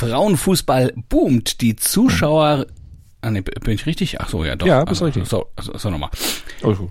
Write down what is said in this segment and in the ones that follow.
Frauenfußball boomt. Die Zuschauer. Ah, nee, bin ich richtig? Ach so, ja, doch. Ja, bist also, richtig. So, so, so nochmal. Also,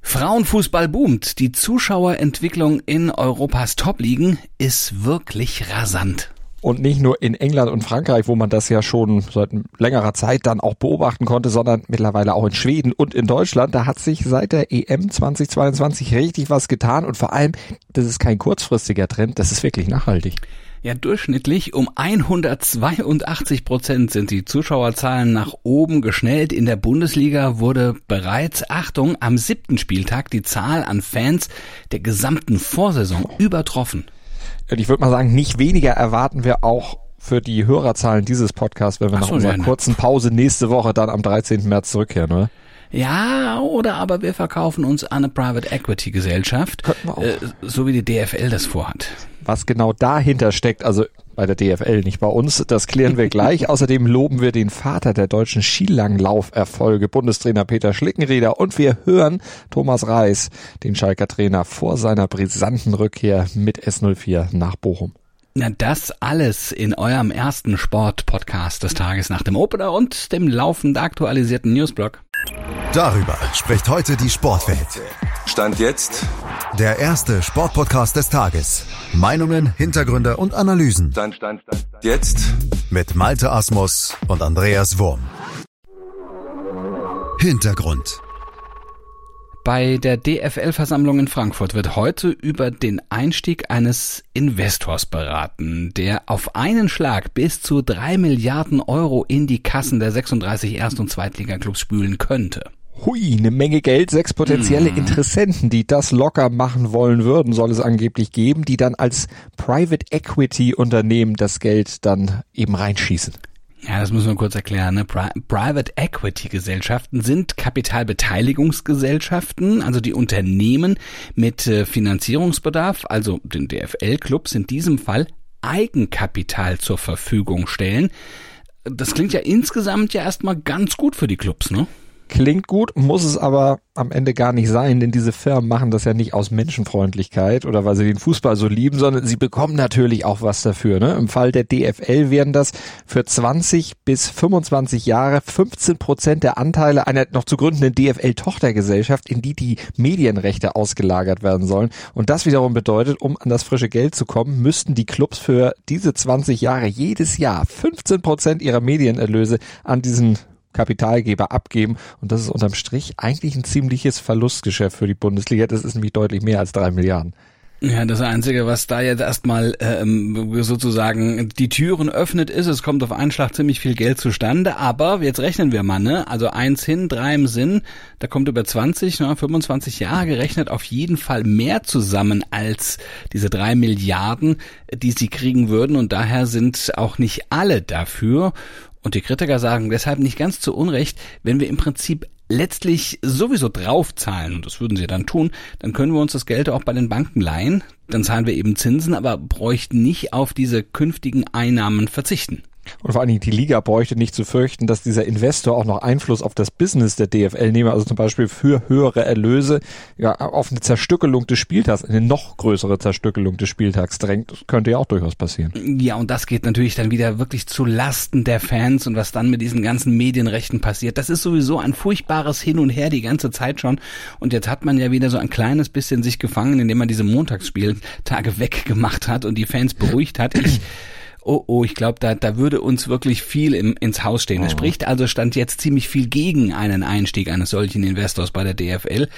Frauenfußball boomt. Die Zuschauerentwicklung in Europas Top-Ligen ist wirklich rasant. Und nicht nur in England und Frankreich, wo man das ja schon seit längerer Zeit dann auch beobachten konnte, sondern mittlerweile auch in Schweden und in Deutschland. Da hat sich seit der EM 2022 richtig was getan und vor allem, das ist kein kurzfristiger Trend, das ist wirklich nachhaltig. Ja, durchschnittlich um 182 Prozent sind die Zuschauerzahlen nach oben geschnellt. In der Bundesliga wurde bereits, Achtung, am siebten Spieltag die Zahl an Fans der gesamten Vorsaison übertroffen. Und ich würde mal sagen, nicht weniger erwarten wir auch für die Hörerzahlen dieses Podcasts, wenn wir Ach nach so, unserer ja, kurzen Pause nächste Woche dann am 13. März zurückkehren, oder? Ja, oder aber wir verkaufen uns an eine Private Equity Gesellschaft, äh, so wie die DFL das vorhat. Was genau dahinter steckt, also bei der DFL, nicht bei uns, das klären wir gleich. Außerdem loben wir den Vater der deutschen Skilanglauferfolge, Bundestrainer Peter Schlickenrieder. Und wir hören Thomas Reis, den Schalker Trainer, vor seiner brisanten Rückkehr mit S04 nach Bochum. Na, das alles in eurem ersten Sport-Podcast des Tages nach dem Opener und dem laufend aktualisierten Newsblog. Darüber spricht heute die Sportwelt. Stand jetzt, Der erste Sportpodcast des Tages. Meinungen, Hintergründe und Analysen Stand, Stand, Stand, jetzt. mit Malte Asmus und Andreas Wurm. Hintergrund. Bei der DFL-Versammlung in Frankfurt wird heute über den Einstieg eines Investors beraten, der auf einen Schlag bis zu drei Milliarden Euro in die Kassen der 36 Erst- und Zweitligaklubs spülen könnte. Hui, eine Menge Geld, sechs potenzielle Mhm. Interessenten, die das locker machen wollen würden, soll es angeblich geben, die dann als Private Equity Unternehmen das Geld dann eben reinschießen. Ja, das müssen wir kurz erklären. Ne? Pri Private Equity Gesellschaften sind Kapitalbeteiligungsgesellschaften, also die Unternehmen mit äh, Finanzierungsbedarf, also den DFL-Clubs in diesem Fall Eigenkapital zur Verfügung stellen. Das klingt ja insgesamt ja erstmal ganz gut für die Clubs, ne? Klingt gut, muss es aber am Ende gar nicht sein, denn diese Firmen machen das ja nicht aus Menschenfreundlichkeit oder weil sie den Fußball so lieben, sondern sie bekommen natürlich auch was dafür. Ne? Im Fall der DFL wären das für 20 bis 25 Jahre 15 Prozent der Anteile einer noch zu gründenden DFL-Tochtergesellschaft, in die die Medienrechte ausgelagert werden sollen. Und das wiederum bedeutet, um an das frische Geld zu kommen, müssten die Clubs für diese 20 Jahre jedes Jahr 15 Prozent ihrer Medienerlöse an diesen Kapitalgeber abgeben. Und das ist unterm Strich eigentlich ein ziemliches Verlustgeschäft für die Bundesliga. Das ist nämlich deutlich mehr als drei Milliarden. Ja, das Einzige, was da jetzt erstmal ähm, sozusagen die Türen öffnet, ist, es kommt auf einen Schlag ziemlich viel Geld zustande, aber jetzt rechnen wir mal, ne? Also eins hin, drei im Sinn, da kommt über 20, ne, 25 Jahre gerechnet auf jeden Fall mehr zusammen als diese drei Milliarden, die sie kriegen würden und daher sind auch nicht alle dafür. Und die Kritiker sagen deshalb nicht ganz zu Unrecht, wenn wir im Prinzip letztlich sowieso draufzahlen, und das würden sie dann tun, dann können wir uns das Geld auch bei den Banken leihen, dann zahlen wir eben Zinsen, aber bräuchten nicht auf diese künftigen Einnahmen verzichten. Und vor allen Dingen die Liga bräuchte nicht zu fürchten, dass dieser Investor auch noch Einfluss auf das Business der DFL nehme, also zum Beispiel für höhere Erlöse ja, auf eine Zerstückelung des Spieltags, eine noch größere Zerstückelung des Spieltags drängt. Das könnte ja auch durchaus passieren. Ja, und das geht natürlich dann wieder wirklich zu Lasten der Fans und was dann mit diesen ganzen Medienrechten passiert. Das ist sowieso ein furchtbares Hin und Her die ganze Zeit schon. Und jetzt hat man ja wieder so ein kleines bisschen sich gefangen, indem man diese Montagsspieltage weggemacht hat und die Fans beruhigt hat. Ich Oh, oh, ich glaube, da, da würde uns wirklich viel im, ins Haus stehen. Es spricht also stand jetzt ziemlich viel gegen einen Einstieg eines solchen Investors bei der DFL.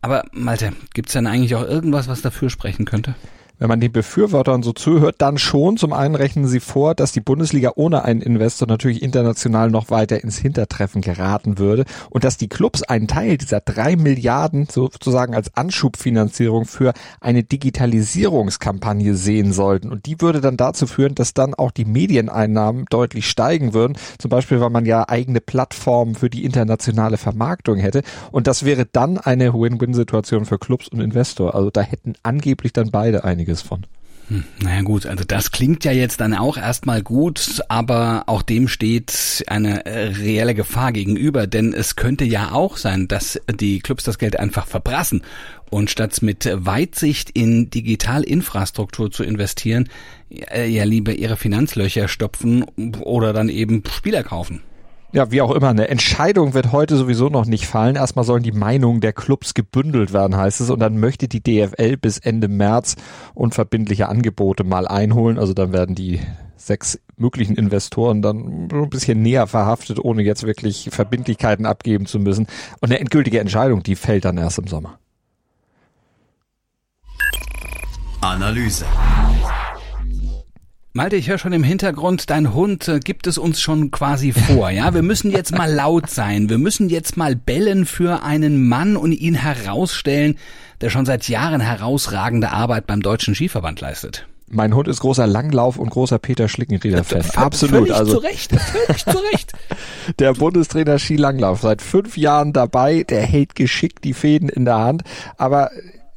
Aber Malte, gibt's dann eigentlich auch irgendwas, was dafür sprechen könnte? Wenn man den Befürwortern so zuhört, dann schon. Zum einen rechnen sie vor, dass die Bundesliga ohne einen Investor natürlich international noch weiter ins Hintertreffen geraten würde und dass die Clubs einen Teil dieser drei Milliarden sozusagen als Anschubfinanzierung für eine Digitalisierungskampagne sehen sollten. Und die würde dann dazu führen, dass dann auch die Medieneinnahmen deutlich steigen würden. Zum Beispiel, weil man ja eigene Plattformen für die internationale Vermarktung hätte. Und das wäre dann eine Win-Win-Situation für Clubs und Investor. Also da hätten angeblich dann beide einiges von. Hm, naja gut, also das klingt ja jetzt dann auch erstmal gut, aber auch dem steht eine äh, reelle Gefahr gegenüber, denn es könnte ja auch sein, dass die Clubs das Geld einfach verbrassen und statt mit Weitsicht in Digitalinfrastruktur zu investieren, ja lieber ihre Finanzlöcher stopfen oder dann eben Spieler kaufen. Ja, wie auch immer, eine Entscheidung wird heute sowieso noch nicht fallen. Erstmal sollen die Meinungen der Clubs gebündelt werden, heißt es. Und dann möchte die DFL bis Ende März unverbindliche Angebote mal einholen. Also dann werden die sechs möglichen Investoren dann ein bisschen näher verhaftet, ohne jetzt wirklich Verbindlichkeiten abgeben zu müssen. Und eine endgültige Entscheidung, die fällt dann erst im Sommer. Analyse. Malte, ich höre schon im Hintergrund, dein Hund äh, gibt es uns schon quasi vor, ja? Wir müssen jetzt mal laut sein. Wir müssen jetzt mal bellen für einen Mann und ihn herausstellen, der schon seit Jahren herausragende Arbeit beim Deutschen Skiverband leistet. Mein Hund ist großer Langlauf und großer Peter Schlickenrieder-Fan. Absolut. Völlig also, zu Recht, völlig zu Recht. der Bundestrainer Skilanglauf, seit fünf Jahren dabei, der hält geschickt die Fäden in der Hand, aber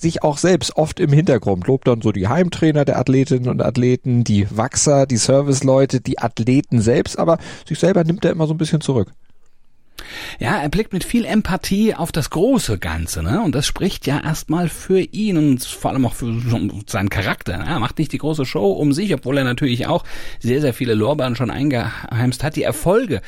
sich auch selbst oft im Hintergrund, lobt dann so die Heimtrainer der Athletinnen und Athleten, die Wachser, die Serviceleute, die Athleten selbst, aber sich selber nimmt er immer so ein bisschen zurück. Ja, er blickt mit viel Empathie auf das große Ganze, ne? Und das spricht ja erstmal für ihn und vor allem auch für seinen Charakter. Ne? Er macht nicht die große Show um sich, obwohl er natürlich auch sehr, sehr viele Lorbeeren schon eingeheimst hat. Die Erfolge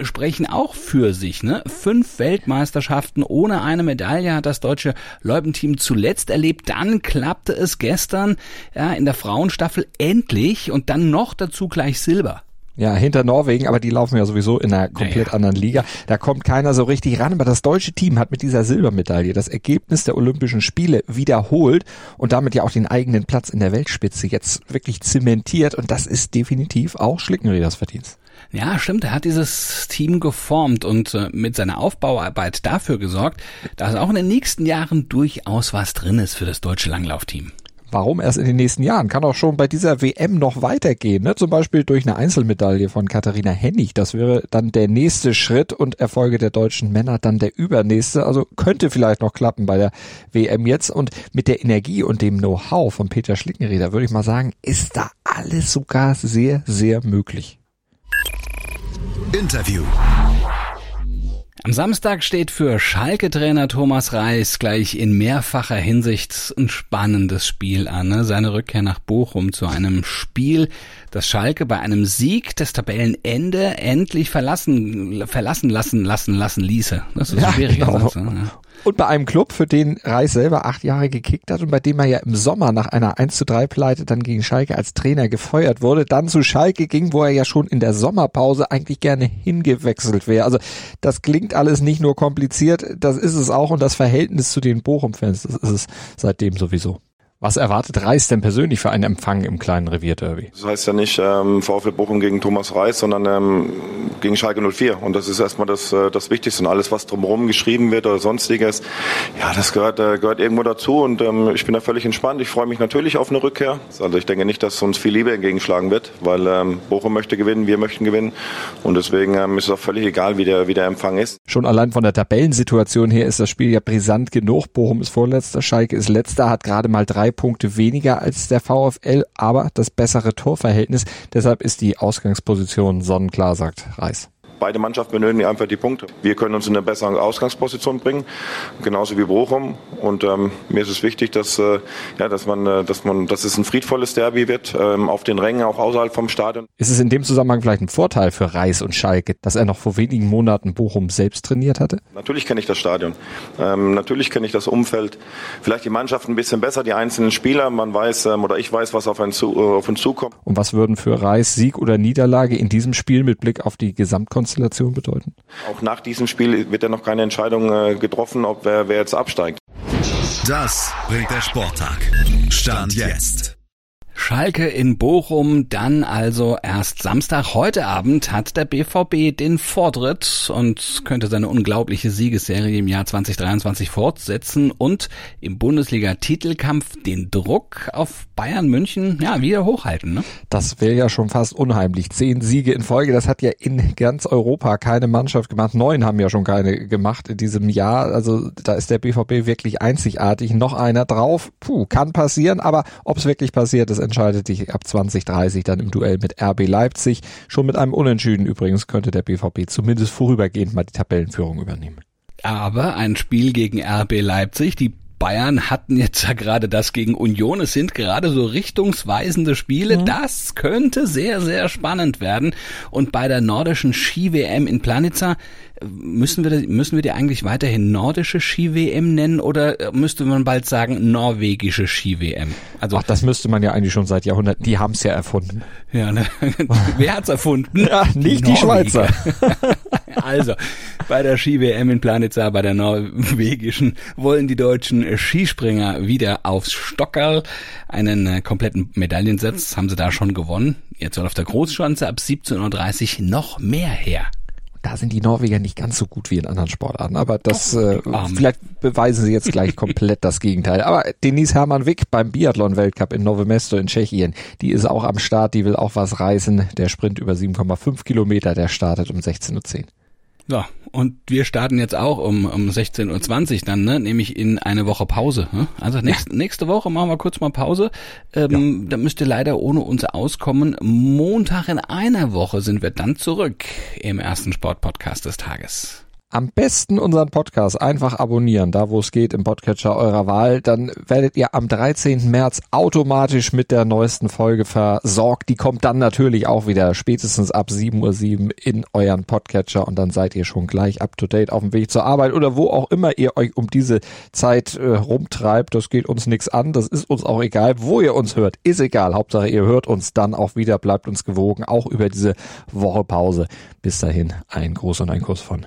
sprechen auch für sich, ne? Fünf Weltmeisterschaften ohne eine Medaille hat das deutsche Leubenteam zuletzt erlebt. Dann klappte es gestern, ja, in der Frauenstaffel endlich und dann noch dazu gleich Silber. Ja, hinter Norwegen, aber die laufen ja sowieso in einer komplett naja. anderen Liga. Da kommt keiner so richtig ran. Aber das deutsche Team hat mit dieser Silbermedaille das Ergebnis der Olympischen Spiele wiederholt und damit ja auch den eigenen Platz in der Weltspitze jetzt wirklich zementiert. Und das ist definitiv auch Schlickenrieders Verdienst. Ja, stimmt. Er hat dieses Team geformt und äh, mit seiner Aufbauarbeit dafür gesorgt, dass auch in den nächsten Jahren durchaus was drin ist für das deutsche Langlaufteam. Warum erst in den nächsten Jahren? Kann auch schon bei dieser WM noch weitergehen, ne? zum Beispiel durch eine Einzelmedaille von Katharina Hennig. Das wäre dann der nächste Schritt und Erfolge der deutschen Männer dann der übernächste. Also könnte vielleicht noch klappen bei der WM jetzt. Und mit der Energie und dem Know-how von Peter Schlickenrieder würde ich mal sagen, ist da alles sogar sehr, sehr möglich. Interview. Am Samstag steht für Schalke-Trainer Thomas Reis gleich in mehrfacher Hinsicht ein spannendes Spiel an. Ne? Seine Rückkehr nach Bochum zu einem Spiel, das Schalke bei einem Sieg des Tabellenende endlich verlassen, verlassen lassen, lassen, lassen ließe. Das ist ein ja, schwieriger genau. Satz. Ne? Und bei einem Club, für den Reis selber acht Jahre gekickt hat und bei dem er ja im Sommer nach einer 1 zu 3 Pleite dann gegen Schalke als Trainer gefeuert wurde, dann zu Schalke ging, wo er ja schon in der Sommerpause eigentlich gerne hingewechselt wäre. Also das klingt alles nicht nur kompliziert, das ist es auch und das Verhältnis zu den Bochum-Fans, das ist es seitdem sowieso. Was erwartet Reis denn persönlich für einen Empfang im kleinen Revierderby? Das heißt ja nicht ähm, VfL Bochum gegen Thomas Reis, sondern ähm, gegen Schalke 04. Und das ist erstmal das, äh, das Wichtigste. Und alles, was drumherum geschrieben wird oder sonstiges, ja, das gehört, äh, gehört irgendwo dazu. Und ähm, ich bin da völlig entspannt. Ich freue mich natürlich auf eine Rückkehr. Also ich denke nicht, dass uns viel Liebe entgegenschlagen wird, weil ähm, Bochum möchte gewinnen, wir möchten gewinnen. Und deswegen ähm, ist es auch völlig egal, wie der, wie der Empfang ist. Schon allein von der Tabellensituation her ist das Spiel ja brisant genug. Bochum ist vorletzter, Schalke ist letzter, hat gerade mal drei Punkte weniger als der VfL, aber das bessere Torverhältnis. Deshalb ist die Ausgangsposition sonnenklar, sagt Reis. Beide Mannschaften benötigen einfach die Punkte. Wir können uns in eine bessere Ausgangsposition bringen, genauso wie Bochum. Und ähm, mir ist es wichtig, dass, äh, ja, dass man, äh, dass man, dass es ein friedvolles Derby wird, ähm, auf den Rängen, auch außerhalb vom Stadion. Ist es in dem Zusammenhang vielleicht ein Vorteil für Reis und Schalke, dass er noch vor wenigen Monaten Bochum selbst trainiert hatte? Natürlich kenne ich das Stadion. Ähm, natürlich kenne ich das Umfeld. Vielleicht die Mannschaft ein bisschen besser, die einzelnen Spieler. Man weiß, ähm, oder ich weiß, was auf, einen zu, äh, auf uns zukommt. Und was würden für Reis Sieg oder Niederlage in diesem Spiel mit Blick auf die Gesamtkonstellation Konstellation bedeuten? Auch nach diesem Spiel wird ja noch keine Entscheidung äh, getroffen, ob wer, wer jetzt absteigt. Das bringt der Sporttag. Stand jetzt. Schalke in Bochum, dann also erst Samstag. Heute Abend hat der BVB den Vortritt und könnte seine unglaubliche Siegesserie im Jahr 2023 fortsetzen und im Bundesliga-Titelkampf den Druck auf Bayern München ja wieder hochhalten. Ne? Das wäre ja schon fast unheimlich. Zehn Siege in Folge, das hat ja in ganz Europa keine Mannschaft gemacht. Neun haben ja schon keine gemacht in diesem Jahr. Also da ist der BVB wirklich einzigartig. Noch einer drauf. Puh, kann passieren, aber ob es wirklich passiert, ist entscheidet sich ab 2030 dann im Duell mit RB Leipzig. Schon mit einem Unentschieden übrigens könnte der BVB zumindest vorübergehend mal die Tabellenführung übernehmen. Aber ein Spiel gegen RB Leipzig, die Bayern hatten jetzt ja gerade das gegen Union. Es sind gerade so richtungsweisende Spiele. Mhm. Das könnte sehr, sehr spannend werden. Und bei der nordischen Ski-WM in Planica müssen wir, müssen wir die eigentlich weiterhin nordische Ski-WM nennen oder müsste man bald sagen norwegische Ski-WM? Also Ach, das müsste man ja eigentlich schon seit Jahrhunderten. Die haben es ja erfunden. Ja, ne? wer hat's erfunden? Ja, nicht die, die Schweizer. also bei der Ski-WM in Planitza, bei der norwegischen, wollen die deutschen Skispringer wieder aufs Stockerl. Einen äh, kompletten Medaillensatz haben sie da schon gewonnen. Jetzt soll auf der Großschanze ab 17.30 Uhr noch mehr her da sind die Norweger nicht ganz so gut wie in anderen Sportarten. Aber das, äh, vielleicht beweisen sie jetzt gleich komplett das Gegenteil. Aber Denise Hermann Wick beim Biathlon-Weltcup in Novo Mesto in Tschechien, die ist auch am Start, die will auch was reißen. Der Sprint über 7,5 Kilometer, der startet um 16.10 Uhr. Ja, und wir starten jetzt auch um, um 16.20 Uhr dann, ne? nämlich in eine Woche Pause. Ne? Also nächst, ja. nächste Woche machen wir kurz mal Pause. Ähm, ja. Da müsst ihr leider ohne uns auskommen. Montag in einer Woche sind wir dann zurück im ersten Sportpodcast des Tages am besten unseren Podcast einfach abonnieren, da wo es geht im Podcatcher eurer Wahl. Dann werdet ihr am 13. März automatisch mit der neuesten Folge versorgt. Die kommt dann natürlich auch wieder spätestens ab 7.07 Uhr in euren Podcatcher und dann seid ihr schon gleich up to date auf dem Weg zur Arbeit oder wo auch immer ihr euch um diese Zeit äh, rumtreibt. Das geht uns nichts an. Das ist uns auch egal. Wo ihr uns hört, ist egal. Hauptsache ihr hört uns dann auch wieder, bleibt uns gewogen, auch über diese Woche Pause. Bis dahin ein Gruß und ein Kuss von